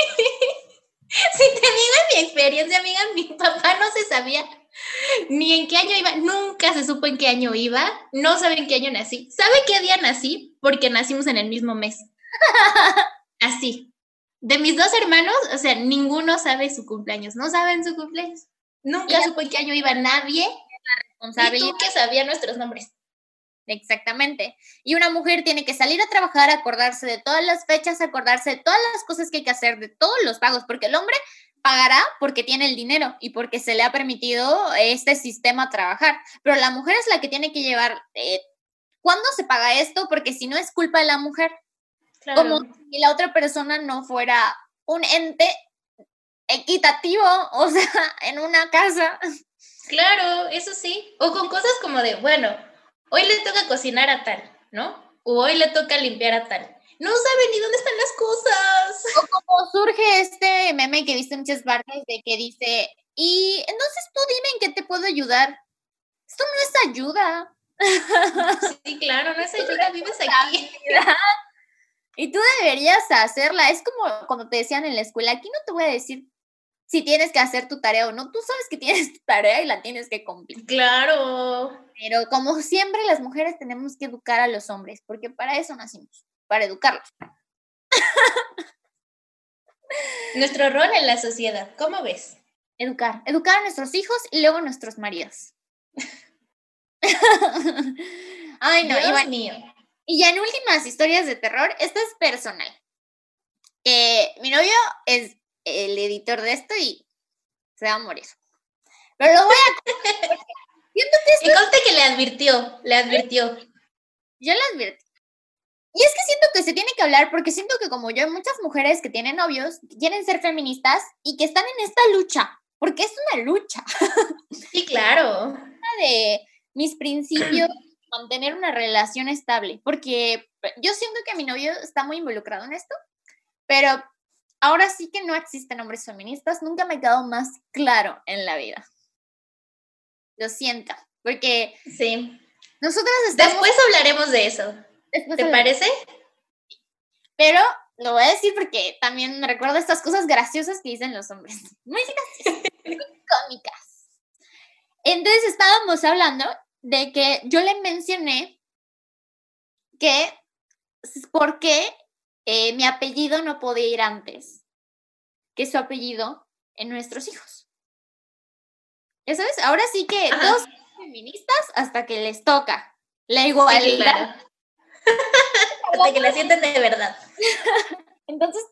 si te digo mi experiencia, amiga, mi papá no se sabía ni en qué año iba, nunca se supo en qué año iba, no sabe en qué año nací. ¿Sabe qué día nací? Porque nacimos en el mismo mes. Así. De mis dos hermanos, o sea, ninguno sabe su cumpleaños, no saben su cumpleaños. Nunca supo en qué año iba nadie. Y tú que sabía nuestros nombres. Exactamente. Y una mujer tiene que salir a trabajar, acordarse de todas las fechas, acordarse de todas las cosas que hay que hacer, de todos los pagos, porque el hombre pagará porque tiene el dinero y porque se le ha permitido este sistema trabajar, pero la mujer es la que tiene que llevar, eh, ¿cuándo se paga esto? Porque si no es culpa de la mujer, como si la otra persona no fuera un ente equitativo, o sea, en una casa. Claro, eso sí. O con cosas como de, bueno, hoy le toca cocinar a tal, ¿no? O hoy le toca limpiar a tal no saben ni dónde están las cosas. O como surge este meme que viste muchas partes de que dice, y entonces tú dime en qué te puedo ayudar. Esto no es ayuda. Sí, claro, no es ayuda, vives aquí. Y tú deberías hacerla. Es como cuando te decían en la escuela, aquí no te voy a decir si tienes que hacer tu tarea o no. Tú sabes que tienes tu tarea y la tienes que cumplir. Claro. Pero como siempre, las mujeres tenemos que educar a los hombres, porque para eso nacimos para educarlos. Nuestro rol en la sociedad, ¿cómo ves? Educar, educar a nuestros hijos y luego a nuestros maridos. Ay, no, Dios mío. Y ya en últimas historias de terror, esta es personal. mi novio es el editor de esto y se va a morir. Pero lo voy a... Siento que Y conste que le advirtió, le advirtió. Yo le advirtió. Y es que siento que se tiene que hablar porque siento que como yo hay muchas mujeres que tienen novios, que quieren ser feministas y que están en esta lucha, porque es una lucha. Sí, claro. De mis principios, mantener una relación estable, porque yo siento que mi novio está muy involucrado en esto, pero ahora sí que no existen hombres feministas, nunca me ha quedado más claro en la vida. Lo siento, porque sí. Nosotras estamos... Después hablaremos de eso. ¿Te parece? Pero lo voy a decir porque también me recuerdo estas cosas graciosas que dicen los hombres. Muy graciosas, muy cómicas. Entonces estábamos hablando de que yo le mencioné que por qué eh, mi apellido no podía ir antes que su apellido en nuestros hijos. Ya sabes, ahora sí que dos feministas hasta que les toca la igualdad. Hasta que la sienten de verdad. Entonces,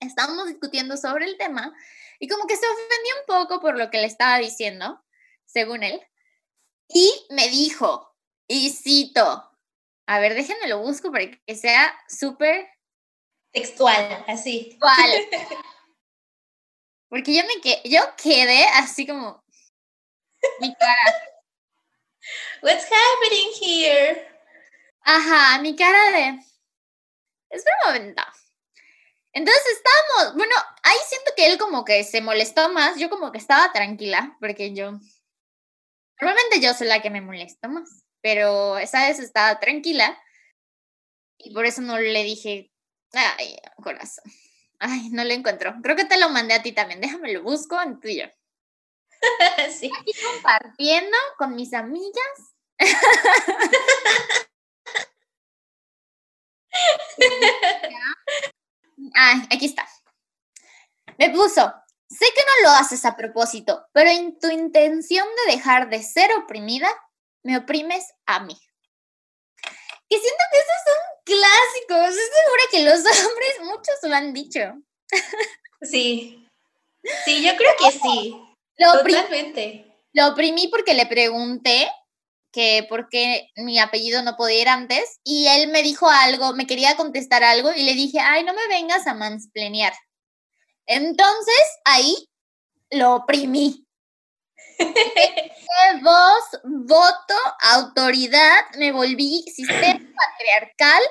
estábamos discutiendo sobre el tema y como que se ofendió un poco por lo que le estaba diciendo, según él. Y me dijo, y cito, a ver, déjenme lo busco para que sea súper textual, así. Porque yo me quedé, yo quedé así como mi cara. What's happening here? Ajá, mi cara de... Espera un momento. Entonces estábamos, bueno, ahí siento que él como que se molestó más, yo como que estaba tranquila, porque yo, normalmente yo soy la que me molesta más, pero esa vez estaba tranquila y por eso no le dije, ay, corazón, ay, no lo encuentro. Creo que te lo mandé a ti también, déjame lo busco en tuyo. sí. Aquí compartiendo con mis amigas. Ay, aquí está. Me puso, sé que no lo haces a propósito, pero en tu intención de dejar de ser oprimida, me oprimes a mí. Que siento que eso es un clásico. Estoy segura que los hombres muchos lo han dicho. Sí. Sí, yo creo que sí. Lo Totalmente. Lo oprimí porque le pregunté que por qué mi apellido no podía ir antes y él me dijo algo, me quería contestar algo y le dije, ay, no me vengas a mansplanear. Entonces ahí lo oprimí. voz, voto, autoridad, me volví sistema patriarcal,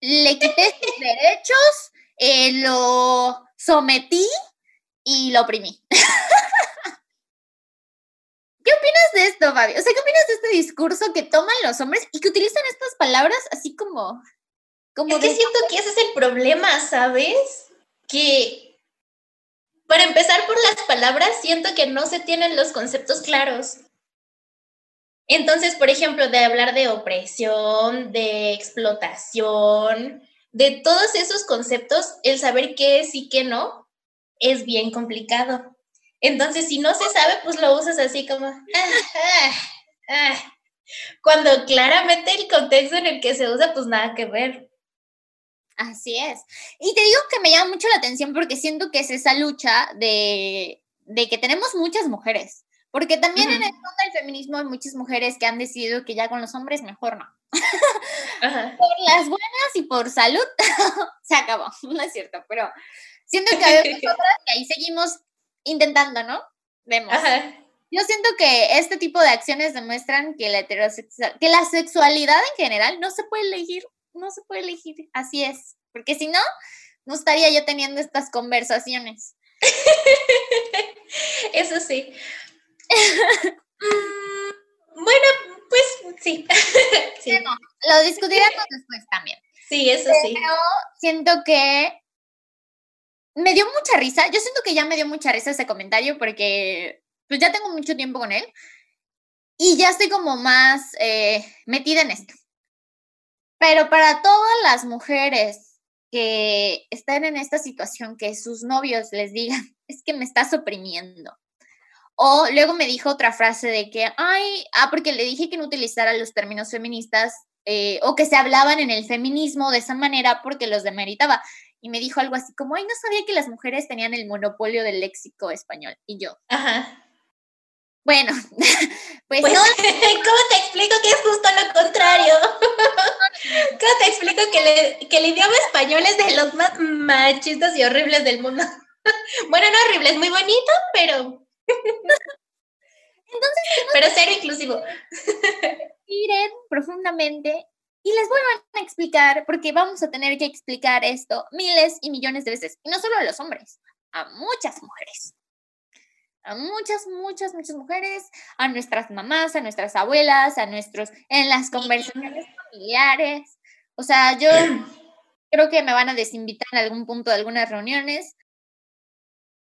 le quité sus derechos eh, lo sometí y lo oprimí. ¿Qué opinas de esto, Fabi? O sea, ¿qué opinas de este discurso que toman los hombres y que utilizan estas palabras así como... como es que siento que ese es el problema, ¿sabes? Que para empezar por las palabras, siento que no se tienen los conceptos claros. Entonces, por ejemplo, de hablar de opresión, de explotación, de todos esos conceptos, el saber qué es y qué no, es bien complicado. Entonces, si no se sabe, pues lo usas así como, ah, ah, ah". cuando claramente el contexto en el que se usa, pues nada que ver. Así es. Y te digo que me llama mucho la atención porque siento que es esa lucha de, de que tenemos muchas mujeres porque también en el mundo del feminismo hay muchas mujeres que han decidido que ya con los hombres mejor no. por las buenas y por salud se acabó, no es cierto, pero siento que hay otras que ahí seguimos intentando, ¿no? Vemos. Yo siento que este tipo de acciones demuestran que la heterosexual, que la sexualidad en general no se puede elegir, no se puede elegir, así es, porque si no, no estaría yo teniendo estas conversaciones. Eso sí. Mm, bueno, pues sí. lo discutiremos después también. Sí, eso sí. Pero siento que me dio mucha risa. Yo siento que ya me dio mucha risa ese comentario porque pues ya tengo mucho tiempo con él y ya estoy como más eh, metida en esto. Pero para todas las mujeres que están en esta situación, que sus novios les digan, es que me estás oprimiendo, o luego me dijo otra frase de que, ay, ah, porque le dije que no utilizara los términos feministas eh, o que se hablaban en el feminismo de esa manera porque los demeritaba. Y me dijo algo así como, ay, no sabía que las mujeres tenían el monopolio del léxico español. Y yo, ajá. Bueno, pues, pues ¿cómo te explico que es justo lo contrario? ¿Cómo te explico que, que el idioma español es de los más machistas y horribles del mundo? bueno, no horrible, es muy bonito, pero entonces, pero cero inclusivo. Miren profundamente y les vuelvo a explicar, porque vamos a tener que explicar esto miles y millones de veces, y no solo a los hombres, a muchas mujeres. A muchas, muchas, muchas mujeres, a nuestras mamás, a nuestras abuelas, a nuestros, en las conversaciones familiares. O sea, yo creo que me van a desinvitar en algún punto de algunas reuniones,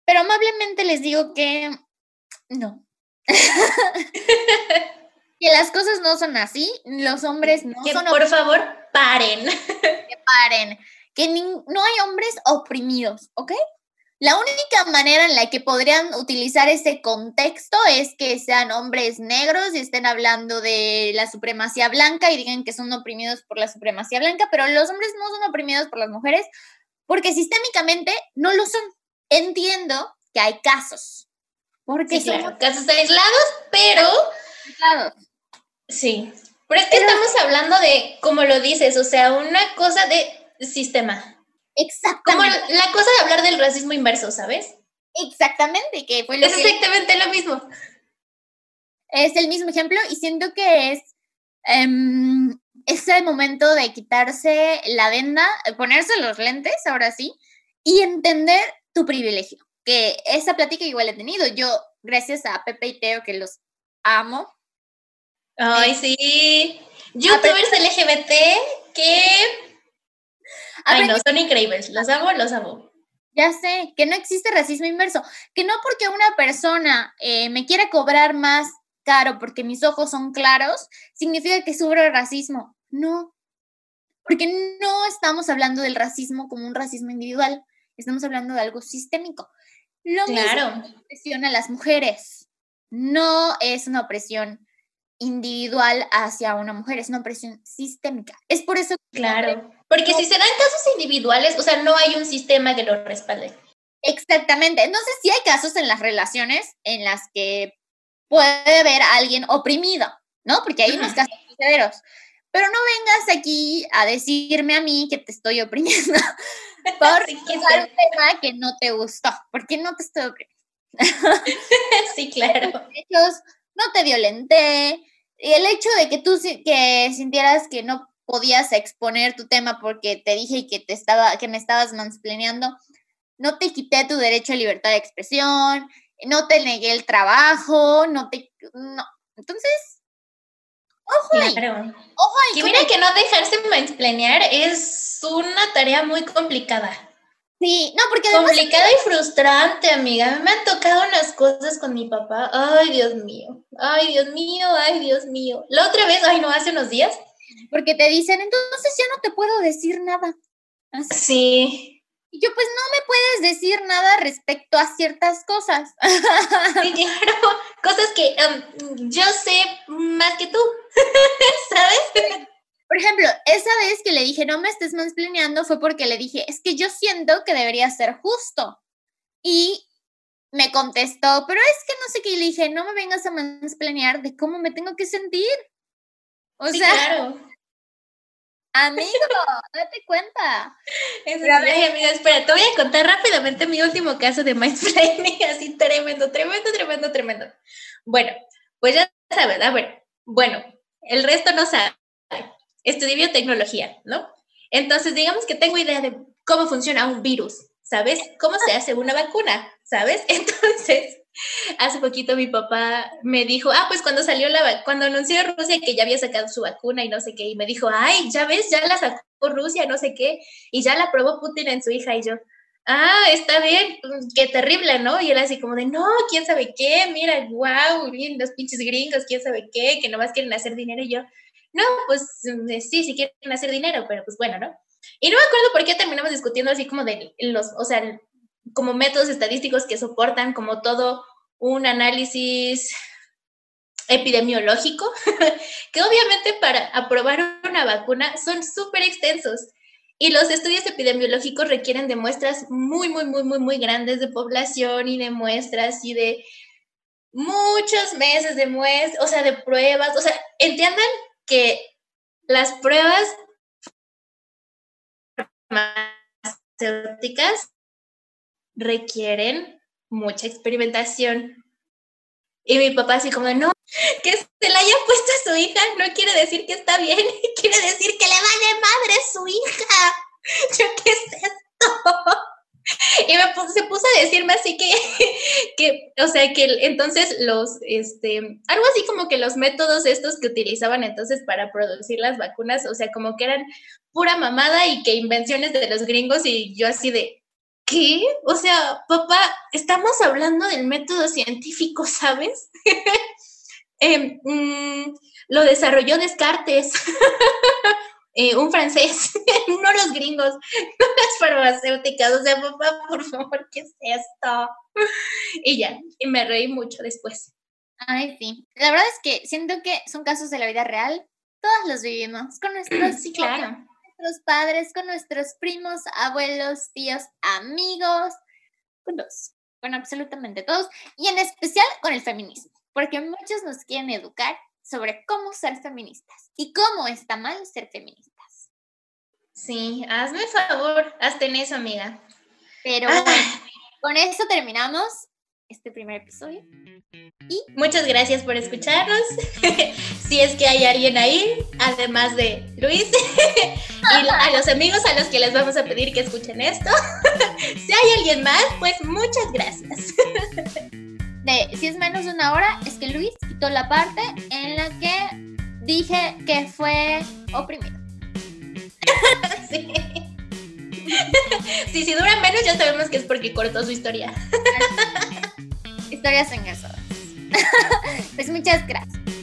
pero amablemente les digo que no. que las cosas no son así, los hombres no que Por favor, paren. que paren. Que no hay hombres oprimidos, ¿ok? La única manera en la que podrían utilizar ese contexto es que sean hombres negros y estén hablando de la supremacía blanca y digan que son oprimidos por la supremacía blanca, pero los hombres no son oprimidos por las mujeres porque sistémicamente no lo son. Entiendo que hay casos, porque sí, claro, casos aislados, pero... Aislados. Sí, pero es que estamos hablando de, como lo dices, o sea, una cosa de sistema. Exactamente. Como la cosa de hablar del racismo inverso, ¿sabes? Exactamente, que fue lo Es exactamente lo mismo. Es el mismo ejemplo y siento que es um, ese momento de quitarse la venda, ponerse los lentes, ahora sí, y entender tu privilegio que esa plática igual he tenido. Yo, gracias a Pepe y Teo, que los amo. Ay, sí. Youtubers LGBT que... Ay, no, son increíbles. Los amo, los amo. Ya sé, que no existe racismo inverso. Que no porque una persona eh, me quiera cobrar más caro porque mis ojos son claros, significa que sufro racismo. No. Porque no estamos hablando del racismo como un racismo individual. Estamos hablando de algo sistémico. Lo claro. mismo opresión a las mujeres. No es una opresión individual hacia una mujer, es una opresión sistémica. Es por eso que Claro, porque si se dan casos individuales, o sea, no hay un sistema que lo respalde. Exactamente. Entonces, sí hay casos en las relaciones en las que puede haber a alguien oprimido, ¿no? Porque hay unos casos verdaderos. Pero no vengas aquí a decirme a mí que te estoy oprimiendo por sí, un tema que no te gustó. ¿Por qué no te estoy oprimiendo? sí, claro. no te violenté. Y el hecho de que tú que sintieras que no podías exponer tu tema porque te dije que te estaba, que me estabas mansplaneando, no te quité tu derecho a libertad de expresión, no te negué el trabajo, no te, no. Entonces, ojo ahí. Ojo ahí. mira que no dejarse mansplanear es una tarea muy complicada. Sí, no, porque Complicada y frustrante, amiga. Me han tocado unas cosas con mi papá. Ay, Dios mío. Ay, Dios mío, ay, Dios mío. La otra vez, ay, no, hace unos días. Porque te dicen, entonces ya no te puedo decir nada. Sí. Y yo, pues no me puedes decir nada respecto a ciertas cosas. Sí, claro, cosas que um, yo sé más que tú, ¿sabes? Por ejemplo, esa vez que le dije, no me estés mansplaneando, fue porque le dije, es que yo siento que debería ser justo. Y me contestó, pero es que no sé qué. Y le dije, no me vengas a mansplanear de cómo me tengo que sentir. O sea, claro. amigo, date cuenta. Es amiga, espera, te voy a contar rápidamente mi último caso de mansplaining, así tremendo, tremendo, tremendo, tremendo. Bueno, pues ya sabes, a ver, bueno, el resto no sabe estudié biotecnología, ¿no? Entonces, digamos que tengo idea de cómo funciona un virus, ¿sabes? ¿Cómo se hace una vacuna? ¿Sabes? Entonces, hace poquito mi papá me dijo, ah, pues cuando salió la, cuando anunció Rusia que ya había sacado su vacuna y no sé qué, y me dijo, ay, ya ves, ya la sacó Rusia, no sé qué, y ya la probó Putin en su hija, y yo, ah, está bien, qué terrible, ¿no? Y él así como de, no, quién sabe qué, mira, wow, bien, los pinches gringos, quién sabe qué, que nomás quieren hacer dinero, y yo, no, pues mm, eh, sí, sí quieren hacer dinero, pero pues bueno, ¿no? Y no me acuerdo por qué terminamos discutiendo así como de los, o sea, como métodos estadísticos que soportan como todo un análisis epidemiológico, que obviamente para aprobar una vacuna son súper extensos. Y los estudios epidemiológicos requieren de muestras muy, muy, muy, muy, muy grandes de población y de muestras y de muchos meses de muestras, o sea, de pruebas. O sea, entiendan que las pruebas farmacéuticas requieren mucha experimentación. Y mi papá así como, no, que se la haya puesto a su hija no quiere decir que está bien, quiere decir que le va de madre su hija. Yo, ¿qué es esto? Y me se puso a decirme así que, que, o sea, que entonces los, este, algo así como que los métodos estos que utilizaban entonces para producir las vacunas, o sea, como que eran pura mamada y que invenciones de los gringos y yo así de, ¿qué? O sea, papá, estamos hablando del método científico, ¿sabes? Em, mm, lo desarrolló Descartes. Eh, un francés, no los gringos, no las farmacéuticas, o sea, papá, por favor, ¿qué es esto? Y ya, y me reí mucho después. Ay, sí. La verdad es que siento que son casos de la vida real, todos los vivimos, con nuestros, sí, claro. nuestros padres, con nuestros primos, abuelos, tíos, amigos, con todos, con absolutamente todos, y en especial con el feminismo, porque muchos nos quieren educar sobre cómo ser feministas y cómo está mal ser feministas. Sí, hazme favor, hazte en eso, amiga. Pero ah. con esto terminamos este primer episodio. Y muchas gracias por escucharnos. si es que hay alguien ahí, además de Luis, y a los amigos a los que les vamos a pedir que escuchen esto. si hay alguien más, pues muchas gracias si es menos de una hora, es que Luis quitó la parte en la que dije que fue oprimido. sí. sí, si dura menos ya sabemos que es porque cortó su historia. Historias engasadas. pues muchas gracias.